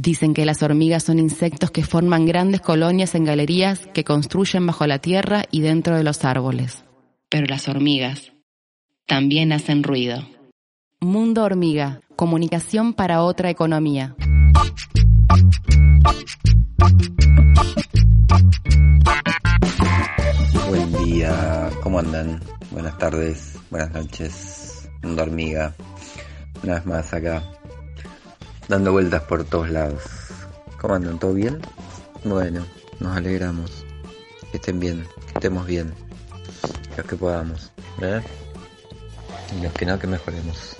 Dicen que las hormigas son insectos que forman grandes colonias en galerías que construyen bajo la tierra y dentro de los árboles. Pero las hormigas también hacen ruido. Mundo Hormiga, comunicación para otra economía. Buen día, ¿cómo andan? Buenas tardes, buenas noches, Mundo Hormiga. Una vez más acá, dando vueltas por todos lados. ¿Cómo andan? ¿Todo bien? Bueno, nos alegramos. Que estén bien, que estemos bien. Los que podamos, ¿eh? Y los que no, que mejoremos.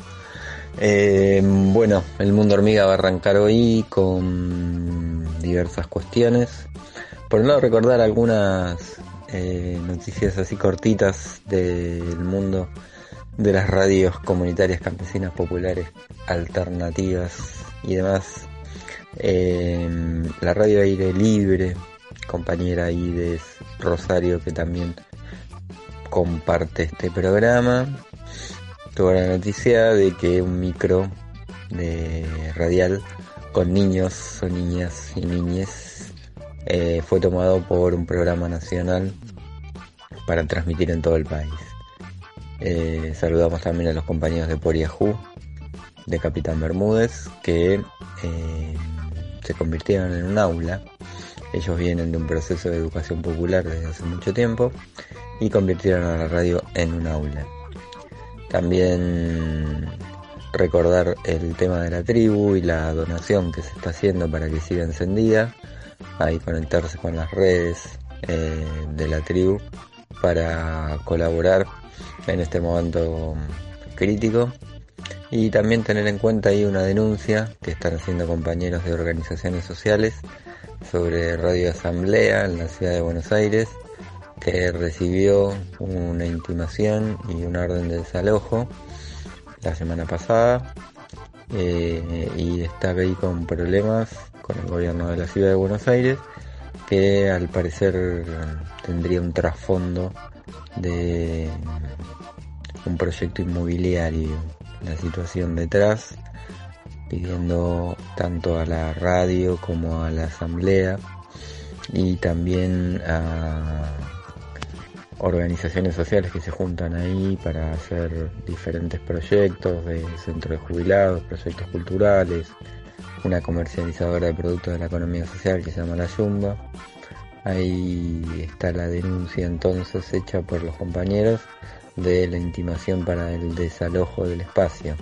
Eh, bueno, el mundo hormiga va a arrancar hoy con diversas cuestiones. Por un lado, recordar algunas eh, noticias así cortitas del mundo de las radios comunitarias campesinas populares alternativas y demás. Eh, la radio Aire Libre, compañera Ides Rosario que también comparte este programa. Tuvo la noticia de que un micro de radial con niños o niñas y niñes eh, fue tomado por un programa nacional para transmitir en todo el país. Eh, saludamos también a los compañeros de Poriajú, de Capitán Bermúdez, que eh, se convirtieron en un aula. Ellos vienen de un proceso de educación popular desde hace mucho tiempo y convirtieron a la radio en un aula. También recordar el tema de la tribu y la donación que se está haciendo para que siga encendida. Ahí conectarse con las redes eh, de la tribu para colaborar en este momento crítico. Y también tener en cuenta ahí una denuncia que están haciendo compañeros de organizaciones sociales sobre Radio Asamblea en la ciudad de Buenos Aires que recibió una intimación y una orden de desalojo la semana pasada eh, y está ahí con problemas con el gobierno de la ciudad de Buenos Aires que al parecer tendría un trasfondo de un proyecto inmobiliario, la situación detrás, pidiendo tanto a la radio como a la asamblea y también a organizaciones sociales que se juntan ahí para hacer diferentes proyectos de centro de jubilados, proyectos culturales, una comercializadora de productos de la economía social que se llama La Yumba. Ahí está la denuncia entonces hecha por los compañeros de la intimación para el desalojo del espacio.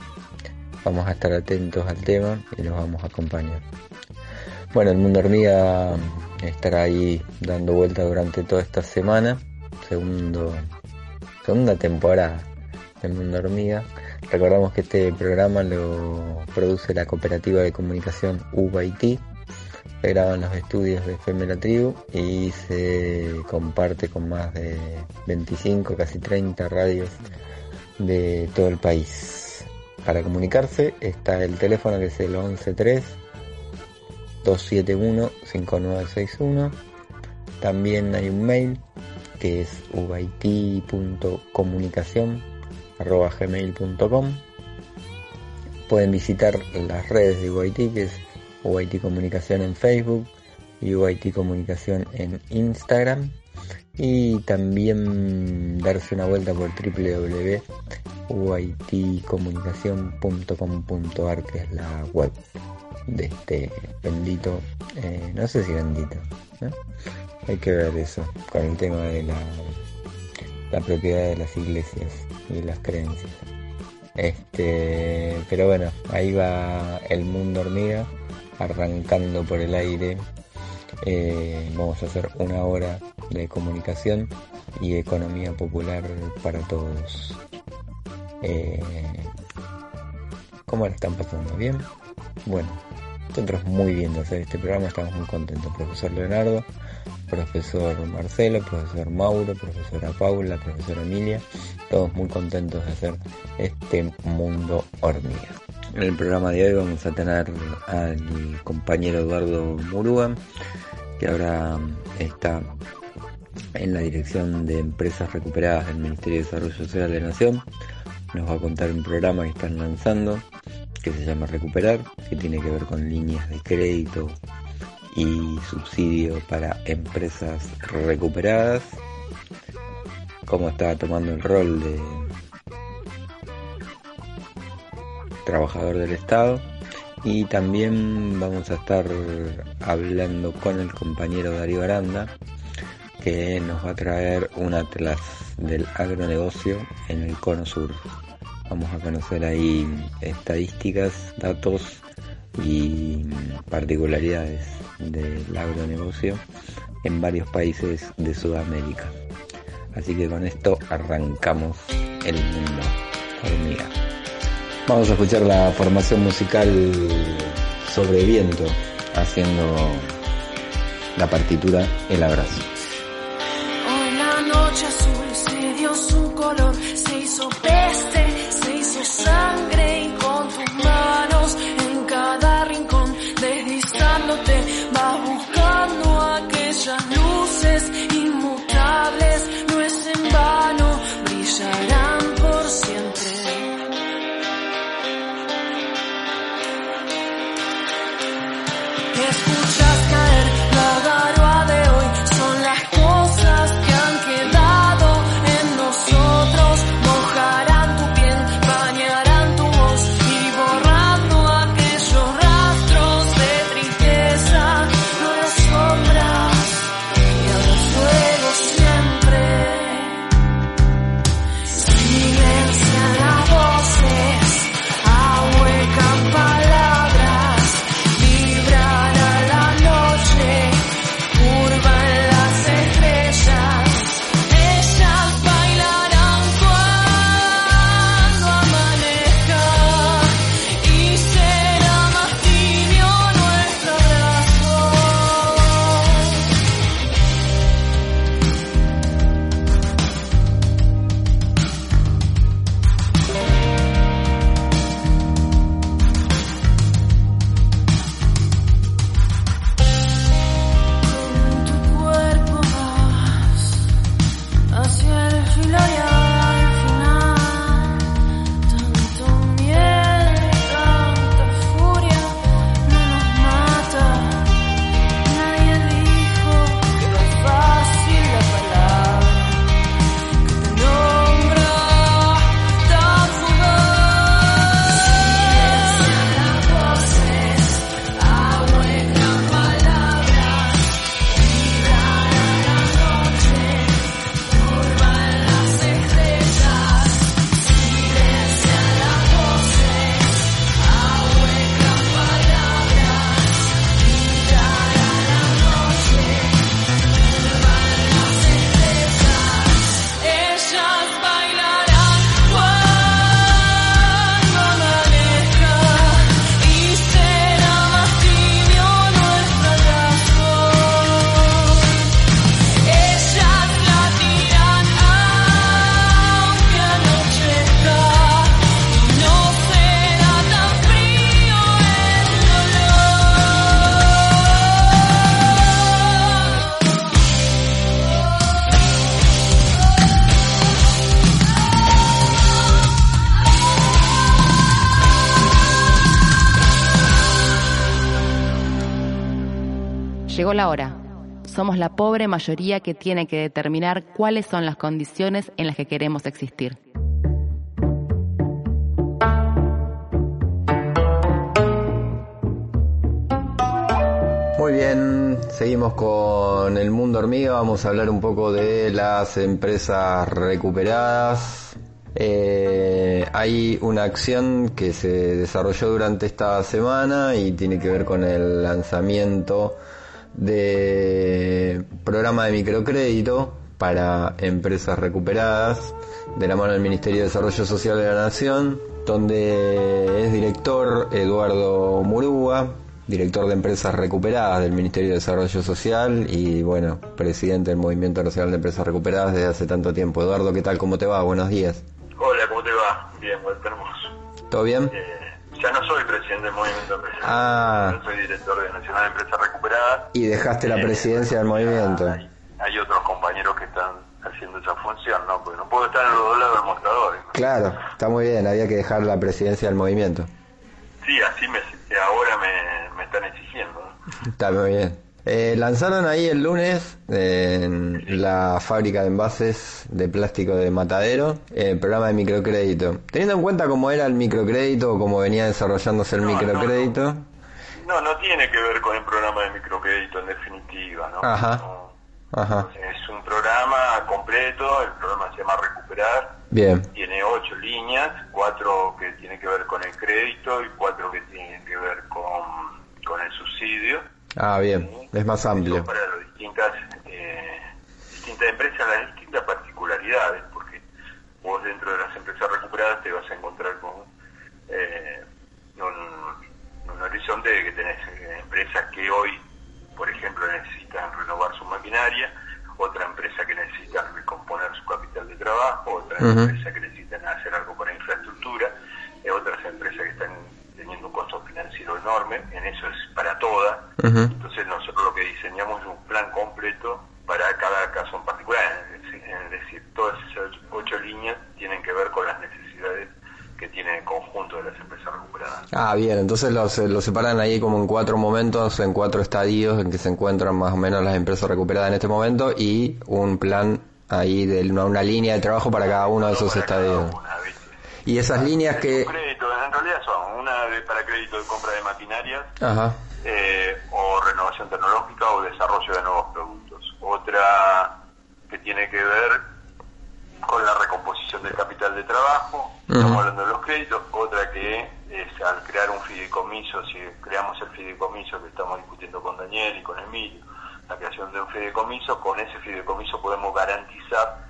Vamos a estar atentos al tema y los vamos a acompañar. Bueno, el mundo hormiga estará ahí dando vuelta durante toda esta semana, segundo, segunda temporada del mundo hormiga. Recordamos que este programa lo produce la cooperativa de comunicación UBIT se graban los estudios de FM Tribu y se comparte con más de 25, casi 30 radios de todo el país. Para comunicarse está el teléfono que es el 113 271 5961. También hay un mail que es ubaiti.comunicación.gmail.com Pueden visitar las redes de UIT que es UIT Comunicación en Facebook y UIT Comunicación en Instagram. Y también darse una vuelta por www.uitcomunicacion.com.ar que es la web de este bendito, eh, no sé si bendito, hay que ver eso con el tema de la, la propiedad de las iglesias y las creencias. Este, pero bueno, ahí va el mundo hormiga arrancando por el aire. Eh, vamos a hacer una hora de comunicación y economía popular para todos. Eh, ¿Cómo la están pasando? ¿Bien? Bueno, nosotros muy bien de hacer este programa, estamos muy contentos. Profesor Leonardo, profesor Marcelo, profesor Mauro, profesora Paula, profesora Emilia, todos muy contentos de hacer este mundo hormiga. En el programa de hoy vamos a tener al compañero Eduardo Murúa, que ahora está en la dirección de empresas recuperadas del Ministerio de Desarrollo Social de la Nación. Nos va a contar un programa que están lanzando que se llama Recuperar, que tiene que ver con líneas de crédito y subsidio para empresas recuperadas, cómo está tomando el rol de trabajador del Estado y también vamos a estar hablando con el compañero Darío Aranda que nos va a traer un atlas del agronegocio en el cono sur. Vamos a conocer ahí estadísticas, datos y particularidades del agronegocio en varios países de Sudamérica. Así que con esto arrancamos el mundo hormiga. Vamos a escuchar la formación musical sobre viento haciendo la partitura El Abrazo. Hoy la noche azul Llegó la hora. Somos la pobre mayoría que tiene que determinar cuáles son las condiciones en las que queremos existir. Muy bien, seguimos con el mundo hormiga, vamos a hablar un poco de las empresas recuperadas. Eh, hay una acción que se desarrolló durante esta semana y tiene que ver con el lanzamiento de programa de microcrédito para empresas recuperadas de la mano del Ministerio de Desarrollo Social de la Nación, donde es director Eduardo Murúa, director de empresas recuperadas del Ministerio de Desarrollo Social y bueno, presidente del Movimiento Nacional de Empresas Recuperadas desde hace tanto tiempo. Eduardo, ¿qué tal? ¿Cómo te va? Buenos días. Hola, ¿cómo te va? Bien, Walter Hermoso. ¿Todo bien? Eh, ya no soy presidente del movimiento empresarial. Ah. Yo soy director de Nacional de Empresas Recuperadas. Y dejaste la eh, presidencia del movimiento. Hay, otros compañeros que están haciendo esa función, ¿no? Porque no puedo estar en los dos lados del mostrador. Claro, está muy bien, había que dejar la presidencia del movimiento. Sí, así me, ahora me, me están exigiendo. Está muy bien. Eh, lanzaron ahí el lunes en la fábrica de envases de plástico de Matadero el programa de microcrédito. Teniendo en cuenta cómo era el microcrédito o cómo venía desarrollándose el microcrédito. No, no, tiene que ver con el programa de microcrédito en definitiva, ¿no? Ajá. Ajá. Es un programa completo, el programa se llama Recuperar. Bien. Tiene ocho líneas, cuatro que tienen que ver con el crédito y cuatro que tienen que ver con, con el subsidio. Ah, bien, es más amplio. para las distintas, eh, distintas empresas, las distintas particularidades, porque vos dentro de las empresas recuperadas te vas a encontrar con eh, un, un, horizonte de que tenés eh, empresas que hoy, por ejemplo, necesitan renovar su maquinaria, otra empresa que necesita recomponer su capital de trabajo, otra empresa que necesitan hacer algo la infraestructura, otras empresas que están teniendo un costo financiero enorme, en eso es todas. Entonces nosotros lo que diseñamos es un plan completo para cada caso en particular. Es decir, todas esas ocho líneas tienen que ver con las necesidades que tiene el conjunto de las empresas recuperadas. Ah, bien, entonces los, los separan ahí como en cuatro momentos, en cuatro estadios en que se encuentran más o menos las empresas recuperadas en este momento y un plan ahí de una, una línea de trabajo para cada uno de esos estadios. y esas líneas que... en realidad son una para crédito de compra de maquinarias Ajá. Eh, o renovación tecnológica o desarrollo de nuevos productos. Otra que tiene que ver con la recomposición del capital de trabajo, estamos hablando de los créditos, que es al crear un fideicomiso, si creamos el fideicomiso que estamos discutiendo con Daniel y con Emilio, la creación de un fideicomiso, con ese fideicomiso podemos garantizar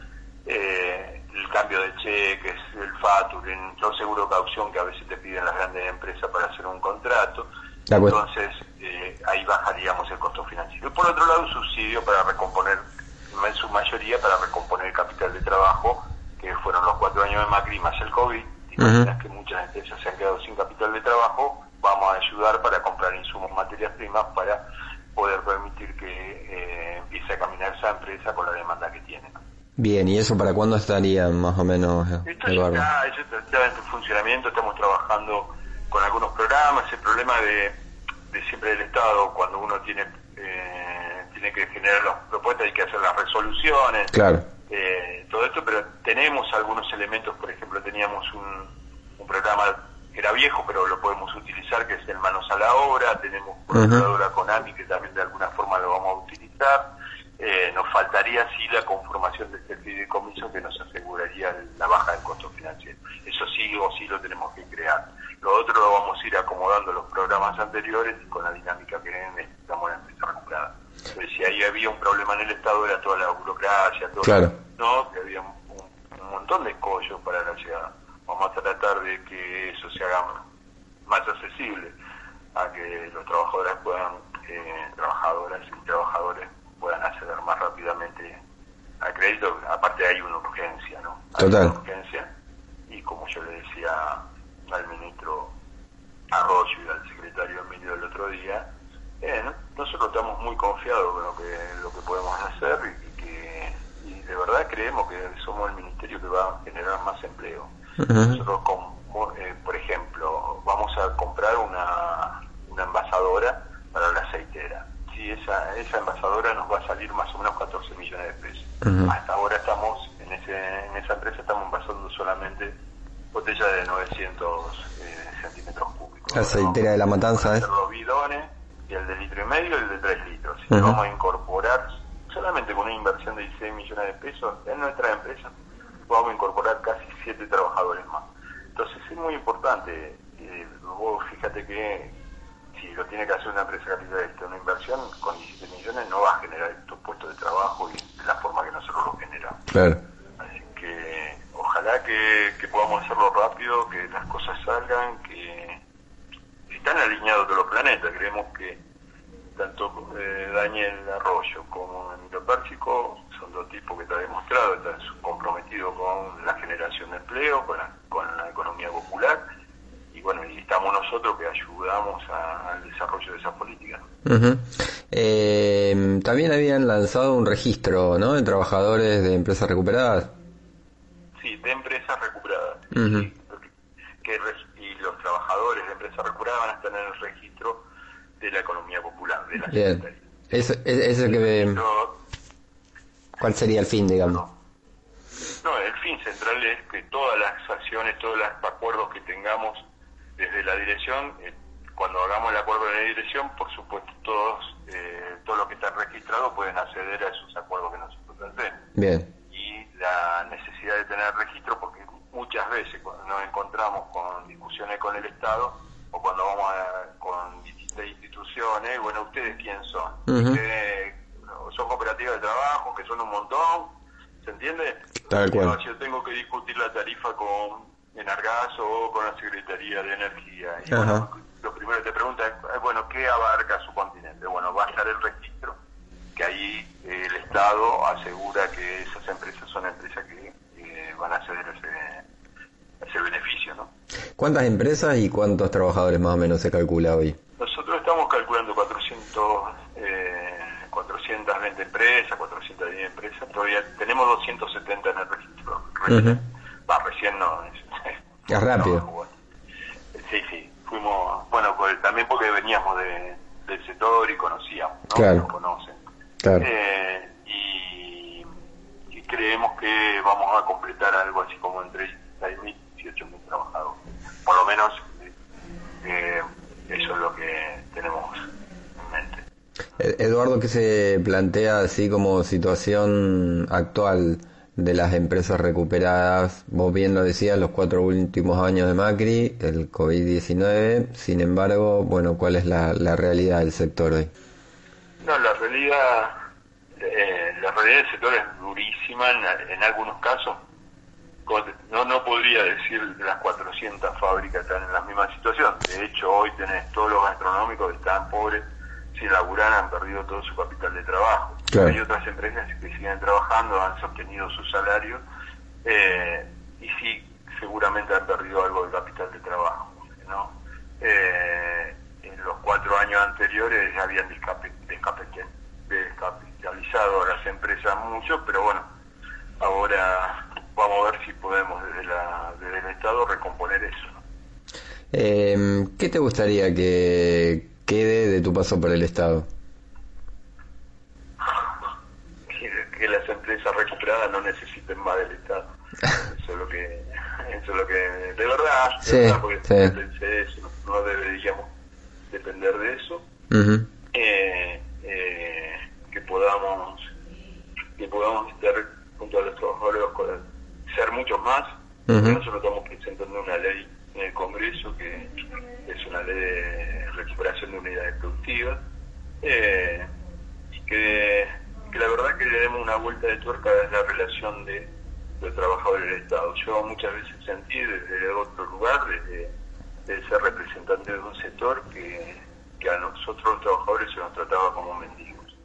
eh, el cambio de cheques, el FATUR, el seguro de caución que a veces te piden las grandes empresas para hacer un contrato. Entonces, eh, ahí bajaríamos el costo financiero. Y por otro lado, un subsidio para recomponer en su mayoría para recomponer el capital de trabajo, que fueron los cuatro años de Macri más el COVID. Imaginas que muchas empresas se han quedado sin capital de trabajo, vamos a ayudar para comprar insumos, materias primas, para poder permitir que eh, empiece a caminar esa empresa con la demanda que tiene. Bien, ¿y eso para cuándo estaría más o menos, Esto ya está, en funcionamiento, estamos trabajando con algunos programas, el problema de, de siempre del Estado, cuando uno tiene eh, tiene que generar las propuestas, hay que hacer las resoluciones, claro. Eh, todo esto, pero tenemos algunos elementos, por ejemplo, teníamos un, un programa que era viejo, pero lo podemos utilizar, que es el Manos a la Obra, tenemos por la Conami, que también de alguna forma lo vamos a utilizar, eh, nos faltaría sí la conformación de este fideicomiso que nos aseguraría la baja del costo financiero. Eso sí o sí lo tenemos que crear. Lo otro lo vamos a ir acomodando los programas anteriores y con la dinámica que necesitamos en la empresa recuperada. Pues si ahí había un problema en el Estado era toda la burocracia, todo claro. no, que había un, un, montón de escollos para la ciudad. Vamos a tratar de que eso se haga más accesible, a que los trabajadores puedan, eh, trabajadoras y trabajadores puedan acceder más rápidamente al crédito. Aparte hay una urgencia, ¿no? Total. Una urgencia y como yo le decía al ministro Arroyo y al secretario Emilio el otro día, eh, ¿no? nosotros estamos muy confiados con lo que, lo que podemos hacer y, que y de verdad creemos que somos el ministerio que va a generar más empleo. Uh -huh. Nosotros, con, eh, por ejemplo, vamos a comprar una, una envasadora para la aceitera. Sí, esa, esa envasadora nos va a salir más o menos 14 millones de pesos. Uh -huh. Hasta ahora estamos, en, ese, en esa empresa estamos envasando solamente botellas de 900 eh, centímetros cúbicos. Aceitera de la matanza, ¿eh? Los bidones y el de litro y medio y el de 3 litros. Uh -huh. Vamos a incorporar, solamente con una inversión de 16 millones de pesos en nuestra empresa, vamos a incorporar casi 7 trabajadores más. Entonces es muy importante, eh, vos fíjate que si lo tiene que hacer una empresa capitalista, una inversión con 17 millones no va a generar estos puestos de trabajo y de la forma que nosotros lo generamos. Claro. Así que ojalá que, que podamos hacerlo rápido, que las cosas salgan, están alineados todos los planetas. Creemos que tanto eh, Daniel Arroyo como Emilio Pérsico son dos tipos que está demostrado, están comprometidos con la generación de empleo, con la, con la economía popular, y bueno, y estamos nosotros que ayudamos a, al desarrollo de esa política. Uh -huh. eh, también habían lanzado un registro, ¿no?, de trabajadores de empresas recuperadas. Sí, de empresas recuperadas. Uh -huh. que, los trabajadores de empresas recuperadas van a estar en el registro de la economía popular, de la Bien. Eso, eso que... ¿Cuál sería el fin, digamos? No, el fin central es que todas las acciones, todos los acuerdos que tengamos desde la dirección, eh, cuando hagamos el acuerdo de la dirección, por supuesto todos, eh, todos los que están registrados pueden acceder a esos acuerdos que nosotros hacemos. Bien. Y la necesidad de tener registro, porque muchas veces cuando nos encontramos con discusiones con el Estado o cuando vamos a, con distintas instituciones, bueno, ¿ustedes quién son? son cooperativas de trabajo, que son un montón, ¿se entiende? Tal cual. yo tengo que discutir la tarifa con Enargas o con la Secretaría de Energía. Y bueno, lo primero que te pregunta es, eh, bueno, ¿qué abarca su continente? Bueno, va a estar el registro, que ahí el Estado asegura que esas empresas son empresas que van a acceder a ese, ese beneficio, ¿no? ¿Cuántas empresas y cuántos trabajadores más o menos se calcula hoy? Nosotros estamos calculando 400, eh, 420 empresas, 410 empresas, todavía tenemos 270 en el registro. Va, recién no. Es, rápido. Sí, sí, fuimos, bueno, pues, también porque veníamos de, del sector y conocíamos, ¿no? Claro. conocen. Claro. Eh, y, y, creemos que vamos a completar algo así como entre 6.000 y 8.000 trabajadores. Por lo menos eh, eso es lo que tenemos en mente. Eduardo, ¿qué se plantea así como situación actual de las empresas recuperadas? Vos bien lo decías, los cuatro últimos años de Macri, el COVID-19, sin embargo, bueno, ¿cuál es la, realidad del sector hoy? No, la realidad, eh, la realidad del sector es durísima en, en algunos casos. No, no podría decir que las 400 fábricas están en la misma situación. De hecho, hoy tenés todos los gastronómicos que están pobres sin laburar han perdido todo su capital de trabajo. Hay otras empresas que siguen trabajando, han sostenido su salario eh, y sí, seguramente han perdido algo del capital de trabajo. ¿no? Eh, en los cuatro años anteriores ya habían descapitalizado a las empresas mucho, pero bueno, ahora vamos a ver si podemos desde, la, desde el Estado recomponer eso. Eh, ¿Qué te gustaría que, quede de tu paso por el Estado? Que, las empresas recuperadas no necesiten más del Estado. Eso es lo que, eso es lo que, de verdad, de verdad porque pensé eso, no deberíamos depender de eso. eh, eh, que podamos, que podamos estar junto a los trabajadores, ser muchos más presentando una ley en el Congreso que es una ley de recuperación de unidades productivas eh, y que, la verdad que le demos una vuelta de tuerca a la relación de los trabajadores del Estado. Yo muchas veces sentí desde otro lugar, desde, ser representante de un sector que, a nosotros los trabajadores se nos trataba como mendigos.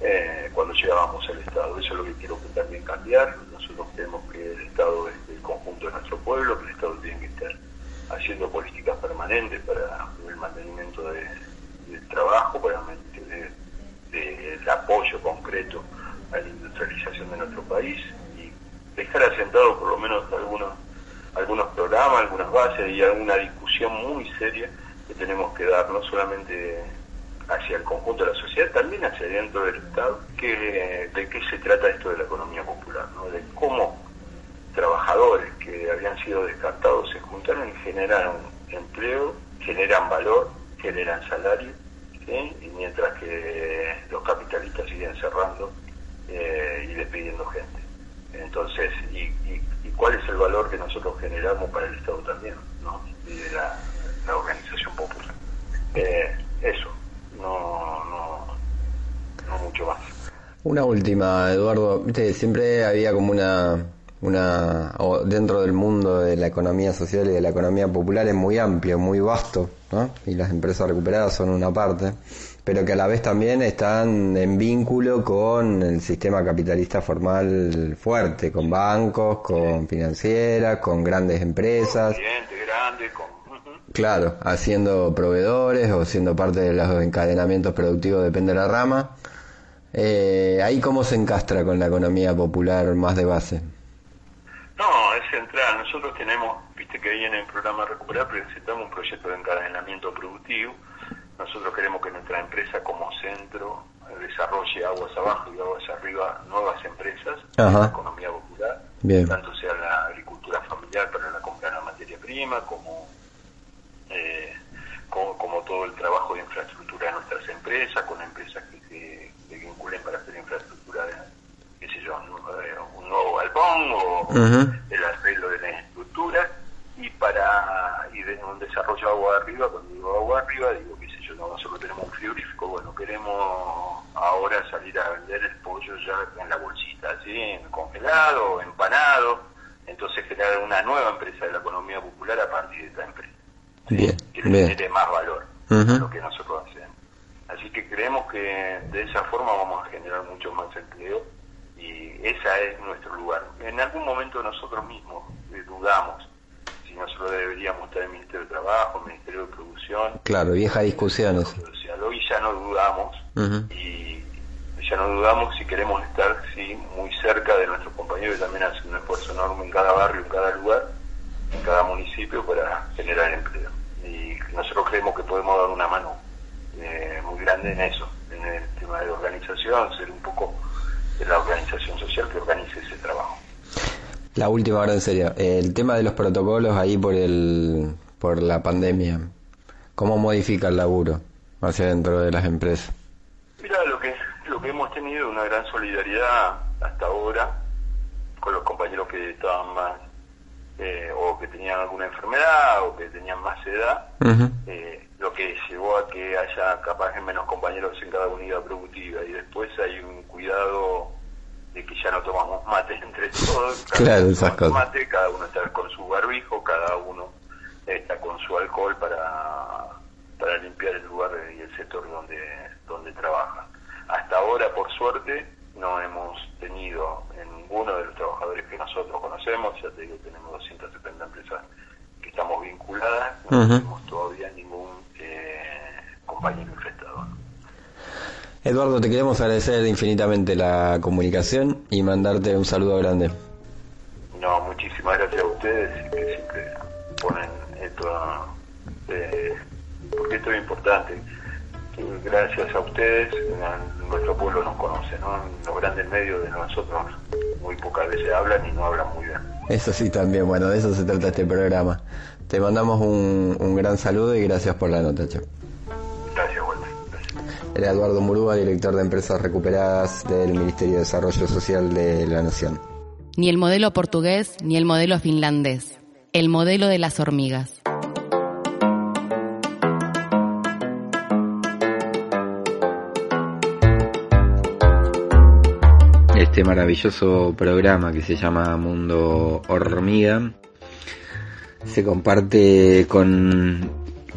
Eh, cuando llegábamos al Estado. Eso es lo que quiero que también cambiar. Nosotros creemos que el Estado es el conjunto de nuestro pueblo, que el Estado tiene que estar haciendo políticas permanentes para el mantenimiento del trabajo, para el de, apoyo concreto a la industrialización de nuestro país dejar asentado por lo menos algunos algunos programas, algunas bases y alguna discusión muy seria que tenemos que dar, no solamente hacia el conjunto de la sociedad, también hacia dentro del Estado, que, de qué se trata esto de la economía popular, ¿no? de cómo trabajadores que habían sido descartados se juntaron y generaron empleo, generan valor, generan salario, y mientras que los capitalistas siguen cerrando eh, y despidiendo gente. Entonces, y, cuál es el valor que nosotros generamos para el Estado también? ¿no? Y de la, organización popular. Eh, eso, no, no, no mucho más. Una última, Eduardo. Viste, siempre había como una una o dentro del mundo de la economía social y de la economía popular es muy amplio, muy vasto, ¿no? Y las empresas recuperadas son una parte, pero que a la vez también están en vínculo con el sistema capitalista formal fuerte, con bancos, con financieras, con grandes empresas. Claro, haciendo proveedores o siendo parte de los encadenamientos productivos, depende de la rama. Eh, ahí cómo se encastra con la economía popular más de base. No, es central. Nosotros tenemos, viste que ahí en el programa Recuperar presentamos un proyecto de encadenamiento productivo nosotros queremos que nuestra empresa como centro desarrolle aguas abajo y aguas arriba nuevas empresas en la economía popular, tanto sea la agricultura familiar para la compra de la materia prima como, eh, como, todo el trabajo de infraestructura de nuestras empresas, con empresas que se, vinculen para hacer infraestructura de, qué sé yo, un, nuevo galpón o el arreglo de la estructura y para y de un desarrollo agua arriba, cuando digo agua arriba digo yo, nosotros tenemos un frigorífico, bueno, queremos ahora salir a vender el pollo ya en la bolsita, ¿sí? congelado, empanado, entonces crear una nueva empresa de la economía popular a partir de esta empresa, que le genere más valor a lo que nosotros hacemos. Así que creemos que de esa forma vamos a generar mucho más empleo y ese es nuestro lugar. En algún momento nosotros mismos eh, dudamos nosotros deberíamos estar en el Ministerio de Trabajo, el Ministerio de Producción. Claro, vieja discusión Hoy ya no dudamos y ya no dudamos si queremos estar sí muy cerca de nuestros compañeros que también hacen un esfuerzo enorme en cada barrio, en cada lugar, en cada municipio para generar empleo. Y nosotros creemos que podemos dar una mano eh, muy grande en eso, en el tema de organización, ser un poco de la organización social que organice ese trabajo. La última hora en serio, el tema de los protocolos ahí por el por la pandemia, ¿cómo modifica el laburo hacia dentro de las empresas? Mira, lo que lo que hemos tenido una gran solidaridad hasta ahora con los compañeros que estaban más eh, o que tenían alguna enfermedad o que tenían más edad, eh, lo que llevó a que haya capaz menos compañeros en cada unidad productiva y después hay un cuidado que ya no tomamos mate entre todos, cada uno mate, cada uno está con su barbijo, cada uno está con su alcohol para, para limpiar el lugar y el sector donde, donde trabaja. Hasta ahora, por suerte, no hemos tenido en ninguno de los trabajadores que nosotros conocemos, ya te digo, tenemos 270 empresas que estamos vinculadas, no tenemos todavía ningún eh, compañero. Eduardo, te queremos agradecer infinitamente la comunicación y mandarte un saludo grande. No, muchísimas gracias a ustedes que siempre ponen esto, eh, porque esto es importante. Gracias a ustedes, nuestro pueblo nos conoce, ¿no? Los grandes medios de nosotros muy pocas veces hablan y no hablan muy bien. Eso sí también, bueno, de eso se trata este programa. Te mandamos un, un gran saludo y gracias por la nota, Chao. Era Eduardo Murúa, director de Empresas Recuperadas del Ministerio de Desarrollo Social de la Nación. Ni el modelo portugués ni el modelo finlandés. El modelo de las hormigas. Este maravilloso programa que se llama Mundo Hormiga se comparte con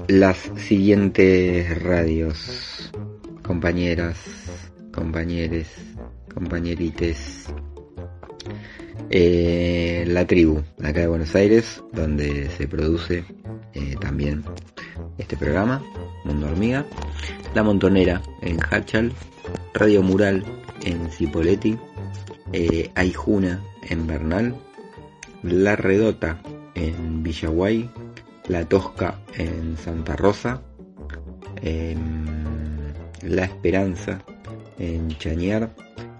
las siguientes radios compañeras, compañeres, compañerites. Eh, la tribu, acá de Buenos Aires, donde se produce eh, también este programa, Mundo Hormiga. La Montonera en Hachal, Radio Mural en Cipolletti, eh, Aijuna en Bernal, La Redota en Villaguay, La Tosca en Santa Rosa, la Esperanza en Chañar,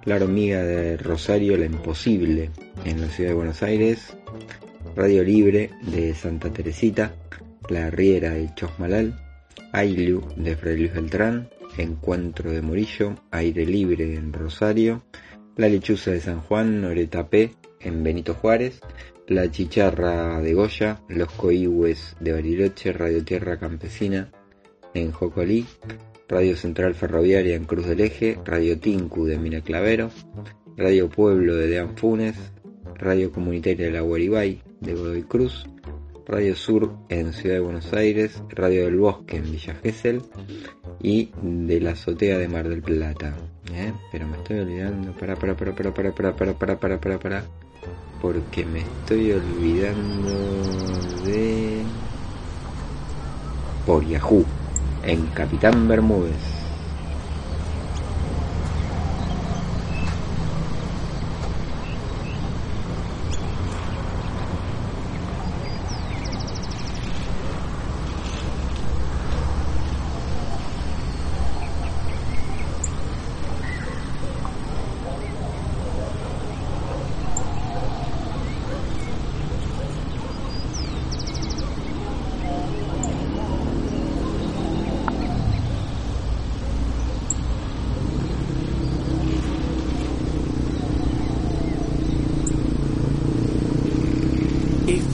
La Hormiga de Rosario, La Imposible en la ciudad de Buenos Aires, Radio Libre de Santa Teresita, La Riera de Chosmalal, Ailu de Fray Luis Beltrán, Encuentro de Murillo, Aire Libre en Rosario, La Lechuza de San Juan, P en Benito Juárez, La Chicharra de Goya, Los Coihues de Bariloche, Radio Tierra Campesina en Jocolí, Radio Central Ferroviaria en Cruz del Eje, Radio Tinku de Mina Clavero, Radio Pueblo de Dean Funes, Radio Comunitaria de la Guaribay de Godoy Cruz, Radio Sur en Ciudad de Buenos Aires, Radio del Bosque en Villa Gesell y de la azotea de Mar del Plata. ¿eh? Pero me estoy olvidando, para, para, para, para, para, para, para, para, para, para, para, porque me estoy olvidando de... Por Yahoo en Capitán Bermúdez.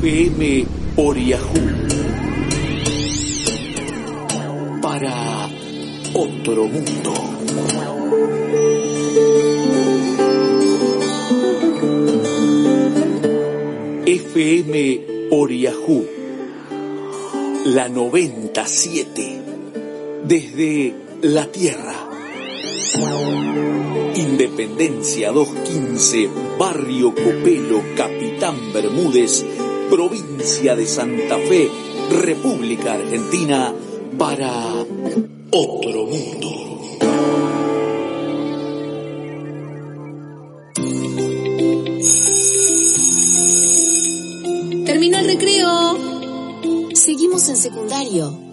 FM Oriahu. Para otro mundo. FM Oriahu. La 97. Desde la Tierra. Independencia 215, Barrio Copelo, Capitán Bermúdez, Provincia de Santa Fe, República Argentina, para otro mundo. Terminó el recreo. Seguimos en secundario.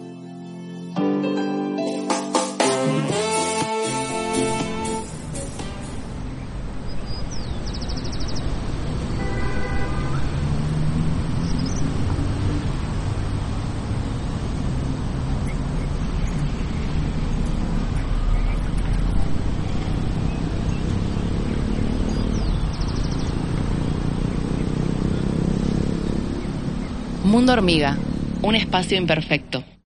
Mundo Hormiga, un espacio imperfecto.